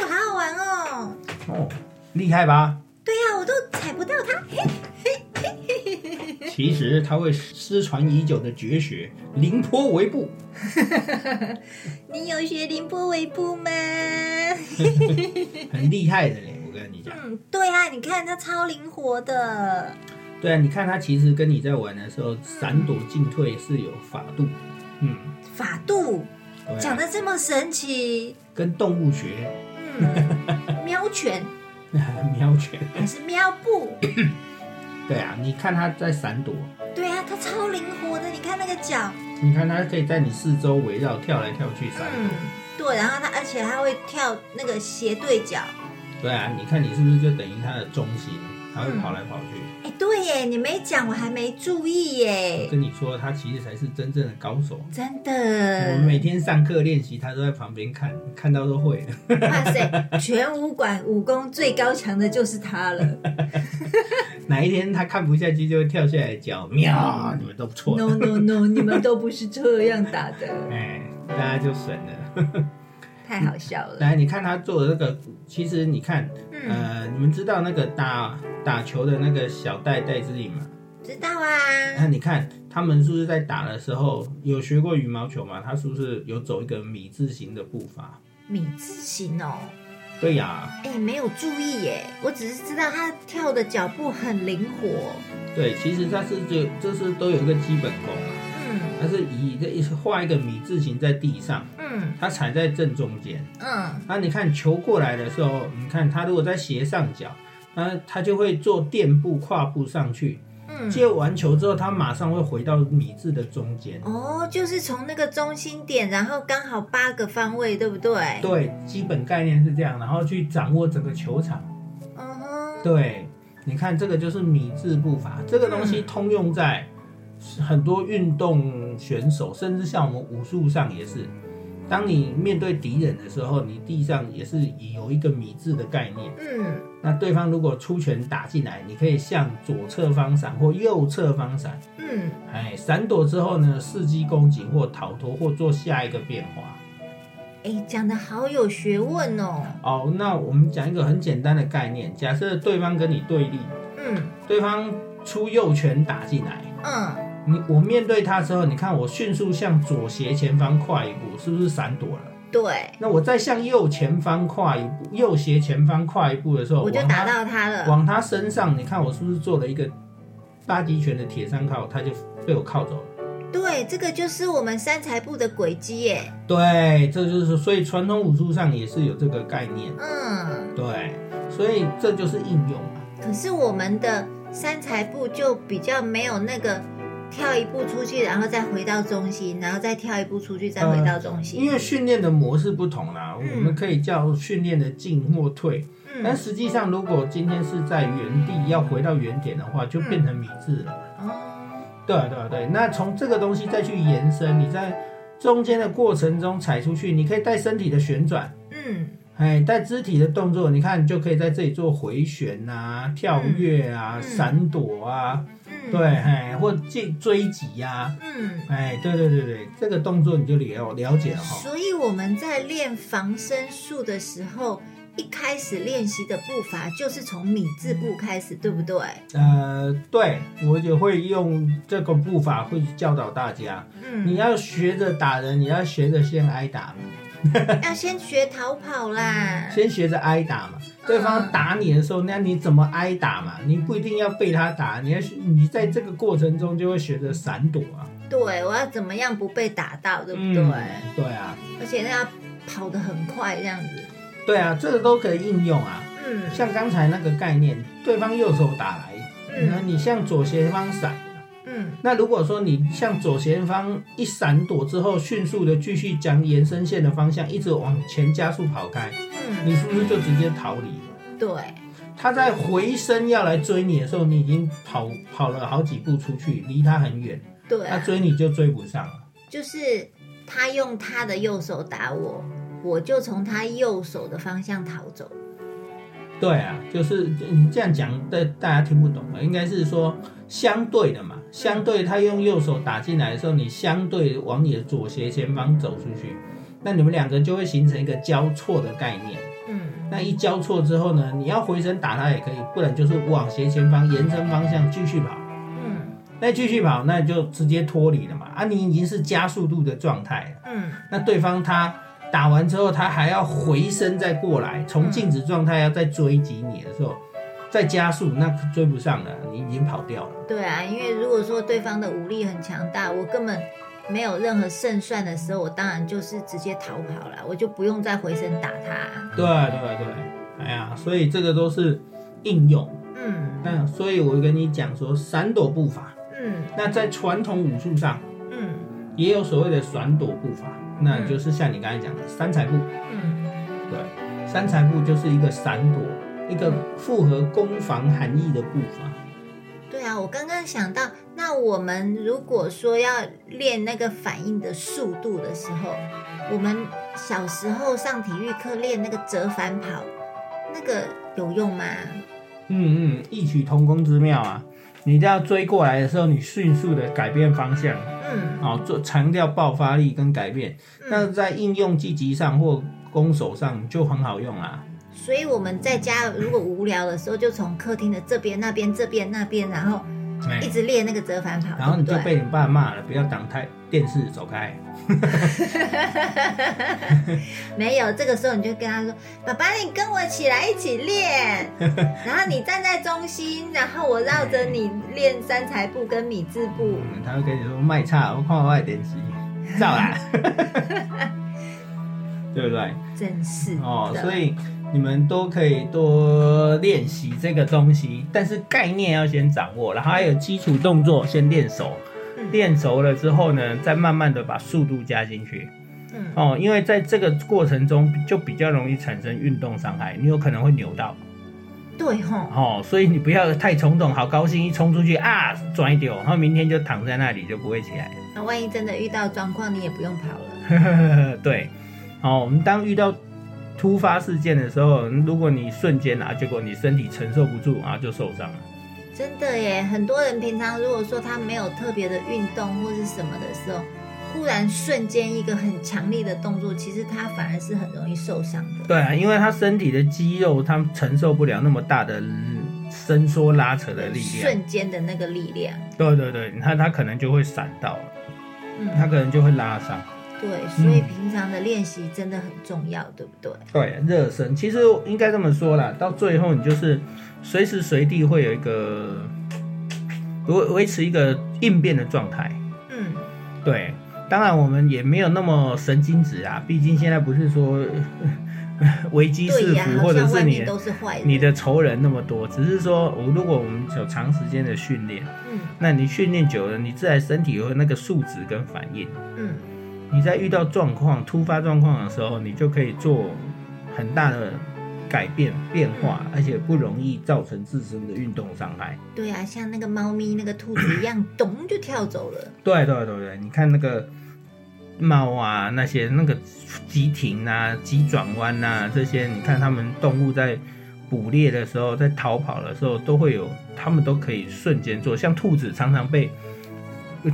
好好玩哦。哦，厉害吧？对呀、我都踩不到它。其实他会失传已久的绝学凌波微步，你有学凌波微步吗？很厉害的嘞。我跟你讲，嗯，对啊，你看它超灵活的。对啊，你看他其实跟你在玩的时候，闪躲进退是有法度，嗯，法度讲的这么神奇，跟动物学嗯，喵拳 喵拳，还是喵步？对啊，你看它在闪躲，对啊，它超灵活的，你看那个脚，你看它可以在你四周围绕跳来跳去闪嗯躲，，对，然后它而且它会跳那个斜对角。对啊，你看你是不是就等于它的中心，他会跑来跑去。哎，对耶，你没讲，我还没注意耶，跟你说，他其实才是真正的高手。真的我们。每天上课练习，他都在旁边看，看到都会。哇塞，全武馆武功最高强的就是他了。哪一天他看不下去，就会跳下来叫喵，你们都错了，No no no，你们都不是这样打的，哎，大家就省了。太好笑了。来，你看他做的那个，其实你看，嗯，呃，你们知道那个打打球的那个小戴戴之颖吗？知道啊。那你看他们是不是在打的时候有学过羽毛球吗？他是不是有走一个米字形的步伐？米字形哦，对呀，哎，没有注意耶，我只是知道他跳的脚步很灵活。对，其实他是就这是都有一个基本功啊，嗯他是以这一画一个米字形在地上，嗯它踩在正中间。嗯，那你看球过来的时候，你看他如果在斜上角，那他就会做垫步跨步上去，嗯，接完球之后，他马上会回到米字的中间。哦，就是从那个中心点，然后刚好八个方位，对不对？对，基本概念是这样，然后去掌握整个球场。嗯哼，对，你看这个就是米字步伐，这个东西通用在很多运动选手，甚至像我们武术上也是。当你面对敌人的时候，你地上也是有一个米字的概念。嗯那对方如果出拳打进来，你可以向左侧方闪或右侧方闪。嗯，哎，闪躲之后呢，伺机攻击或逃脱或做下一个变化。哎，讲的好有学问哦。哦，那我们讲一个很简单的概念，假设对方跟你对立，嗯对方出右拳打进来，嗯，你我面对他之后，你看我迅速向左斜前方跨一步，是不是闪躲了？对，那我再向右前方跨一步，右斜前方跨一步的时候，我就打到他了。往他身上，你看我是不是做了一个八极拳的铁三靠，它就被我靠走了。对，这个就是我们三才部的轨迹耶。对，这就是所以传统武术上也是有这个概念。嗯，对，所以这就是应用嘛。可是我们的三才部就比较没有那个跳一步出去，然后再回到中心，然后再跳一步出去，再回到中心。因为训练的模式不同啦，嗯。我们可以叫训练的进或退。嗯。但嗯，实际上，如果今天是在原地要回到原点的话，就变成米字了。哦，对啊对啊对，那从这个东西再去延伸，你在中间的过程中踩出去，你可以带身体的旋转，嗯。哎，带肢体的动作，你看你就可以在这里做回旋啊、跳跃啊、嗯。闪躲啊，嗯，对，，哎，或追追击呀、嗯。哎，对对对对，这个动作你就了了解了哈。所以我们在练防身术的时候，一开始练习的步伐就是从米字步开始，对不对？呃，对我也会用这个步伐会教导大家，嗯你嗯，要学着打人，你要学着先挨打嘛。要先学逃跑啦。先学着挨打嘛。对方打你的时候，那你怎么挨打嘛？你不一定要被他打，你要你在这个过程中就会学着闪躲啊。对，我要怎么样不被打到，对不对？嗯对啊，而且那要跑得很快这样子。对啊，这个都可以应用啊。嗯像刚才那个概念，对方右手打来，那嗯你向左斜方闪。嗯那如果说你向左前方一闪躲之后，迅速的继续将延伸线的方向一直往前加速跑开，嗯，你是不是就直接逃离了？对，他在回身要来追你的时候，你已经跑跑了好几步出去，离他很远，对啊，追你就追不上了。就是他用他的右手打我，我就从他右手的方向逃走。对啊，就是你这样讲，大大家听不懂了，应该是说相对的嘛，相对他用右手打进来的时候，你相对往你的左斜前方走出去，那你们两个就会形成一个交错的概念。嗯那一交错之后呢，你要回身打他也可以，不然就是往斜前方延伸方向继续跑。嗯那继续跑，那就直接脱离了嘛。啊，你已经是加速度的状态了。嗯那对方他打完之后，他还要回身再过来，从静止状态要再追击你的时候，再加速，那追不上了，你已经跑掉了。对啊，因为如果说对方的武力很强大，我根本没有任何胜算的时候，我当然就是直接逃跑了，我就不用再回身打他。对对对，哎呀，所以这个都是应用。嗯那所以我跟你讲说，闪躲步法，嗯那在传统武术上嗯也有所谓的闪躲步法，那就是像你刚才讲的三彩步。嗯对，三彩步就是一个闪躲，一个符合攻防含义的步伐。对啊，我刚刚想到，那我们如果说要练那个反应的速度的时候，我们小时候上体育课练那个折返跑，那个有用吗？嗯嗯，异曲同工之妙啊！你这样追过来的时候，你迅速的改变方向，嗯哦，做强调爆发力跟改变。那嗯，在应用积极上或攻守上就很好用啊。所以我们在家如果无聊的时候，就从客厅的这边、那边、这边、那边，然后哎一直练那个折返跑，然后你就被你爸骂了，不要挡太电视，走开。没有，这个时候你就跟他说：“爸爸，你跟我起来一起练。”然后你站在中心，然后我绕着你练三才步跟米字步。嗯，他会跟你说卖差，我看我的电视，照啦，对不对？真是哦，所以你们都可以多练习这个东西，但是概念要先掌握，然后还有基础动作先练熟，嗯练熟了之后呢，再慢慢的把速度加进去。嗯哦，因为在这个过程中就比较容易产生运动伤害，你有可能会扭到。对吼，哦，所以你不要太冲动，好高兴一冲出去啊，转一丢，然后明天就躺在那里就不会起来了。那万一真的遇到状况，你也不用跑了。对，哦，我们当遇到突发事件的时候，如果你瞬间啊，结果你身体承受不住啊，就受伤了。真的耶，很多人平常如果说他没有特别的运动或是什么的时候，忽然瞬间一个很强力的动作，其实他反而是很容易受伤的。对啊，因为他身体的肌肉，他承受不了那么大的伸缩拉扯的力量。瞬间的那个力量，对对对，他他可能就会闪到了，他嗯，可能就会拉伤。对，所以平常的练习真的很重要，对不对？对，热身其实应该这么说啦，到最后你就是随时随地会有一个维维持一个应变的状态。嗯，对，当然我们也没有那么神经质啊，毕竟现在不是说 危机四伏，好或者是你。你的仇人那么多，只是说我如果我们有长时间的训练，嗯那你训练久了，你自然身体有那个素质跟反应。嗯你在遇到状况、突发状况的时候，你就可以做很大的改变、变化，而且不容易造成自身的运动伤害。对啊，像那个猫咪、那个兔子一样，咚就跳走了。对对对对，你看那个猫啊，那些那个急停啊、急转弯啊，这些，你看它们动物在捕猎的时候，在逃跑的时候，都会有，它们都可以瞬间做。像兔子常常被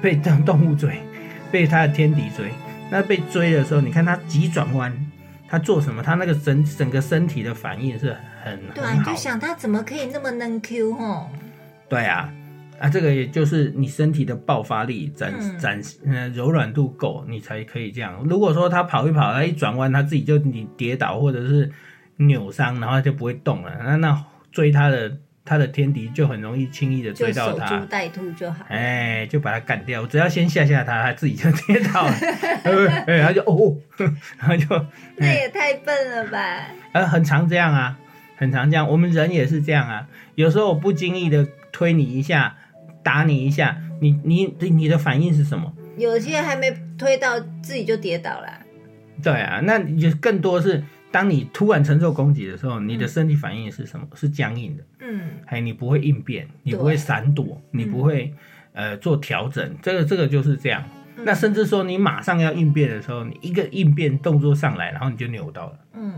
被当动物追，被他的天敌追。那被追的时候，你看他急转弯，他做什么？他那个整整个身体的反应是很对啊，很好的。你就想他怎么可以那么能 Q 吼？对啊，啊，这个也就是你身体的爆发力展嗯展呃柔软度够，你才可以这样。如果说他跑一跑，他一转弯，他自己就你跌倒或者是扭伤，然后就不会动了，那那追他的他的天敌就很容易轻易的就追到守株他，待兔就好。哎，就把他干掉。我只要先吓吓他，他自己就跌倒了，哎，他就哦，然后就那也太笨了吧！呃，很常这样啊，很常这样。我们人也是这样啊。有时候我不经意的推你一下，打你一下，你你你的反应是什么？有些还没推到，自己就跌倒了。对啊，那你就更多是当你突然承受攻击的时候，你的身体反应是什么？是僵硬的，嗯，哎，你不会应变，你不会闪躲，你不会呃做调整，这个这个就是这样。嗯那甚至说你马上要应变的时候，你一个应变动作上来，然后你就扭到了，嗯，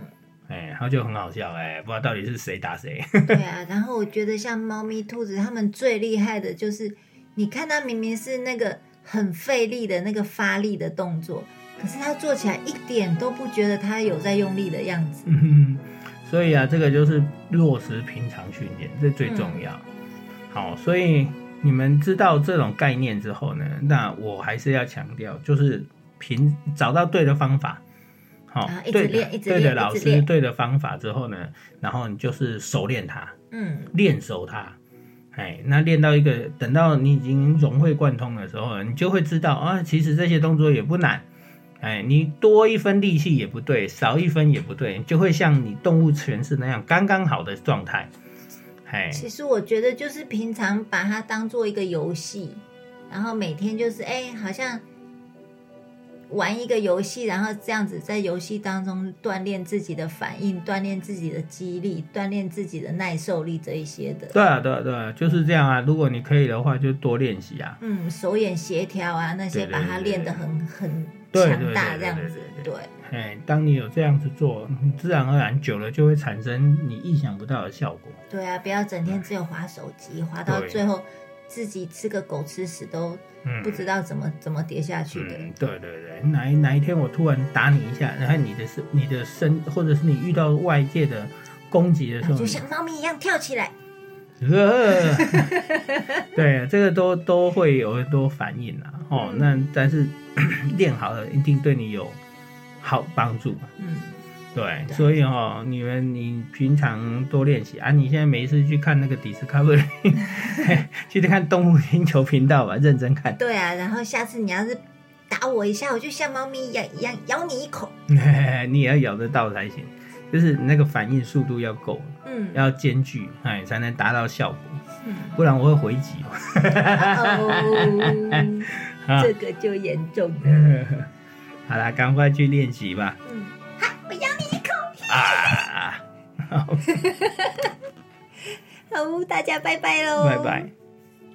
哎，然后就很好笑，哎，不知道到底是谁打谁。对啊。然后我觉得像猫咪、兔子，它们最厉害的就是，你看它明明是那个很费力的那个发力的动作，可是他做起来一点都不觉得他有在用力的样子。嗯，所以啊，这个就是落实平常训练，这最重要。嗯好，所以你们知道这种概念之后呢，那我还是要强调，就是平找到对的方法，好、啊一直对练一直对的老师，对的方法之后呢，然后你就是熟练它，嗯练熟它。哎，那练到一个，等到你已经融会贯通的时候，你就会知道啊，其实这些动作也不难。哎，你多一分力气也不对，少一分也不对，就会像你动物诠释那样刚刚好的状态。哎，其实我觉得就是平常把它当做一个游戏，然后每天就是哎，好像玩一个游戏，然后这样子在游戏当中锻炼自己的反应，锻炼自己的肌力，锻炼自己的耐受力这一些的。对啊，对啊，对啊，就是这样啊。如果你可以的话，就多练习啊。嗯，手眼协调啊，那些把它对练得很很强大，这样子对。对，哎，当你有这样子做，你自然而然久了就会产生你意想不到的效果。对啊，不要整天只有划手机，划到最后自己吃个狗吃屎都嗯不知道怎么怎么跌下去的。嗯，对对对，哪一哪一天我突然打你一下，然后你的身、你的身，或者是你遇到外界的攻击的时候，就像猫咪一样跳起来。呃，对，这个都都会有很多反应啊。哦，嗯那但是 练好了，一定对你有好帮助。嗯，对，对所以哦，你们你平常多练习啊。你现在每一次去看那个 Discovery，去看动物星球频道吧，认真看。对啊。然后下次你要是打我一下，我就像猫咪一样一样咬你一口。你也要咬得到才行，就是那个反应速度要够，嗯，要兼具，哎，才能达到效果。嗯不然我会回击 这个就严重了。好啦，赶快去练习吧。嗯，好，大家拜拜喽，拜拜。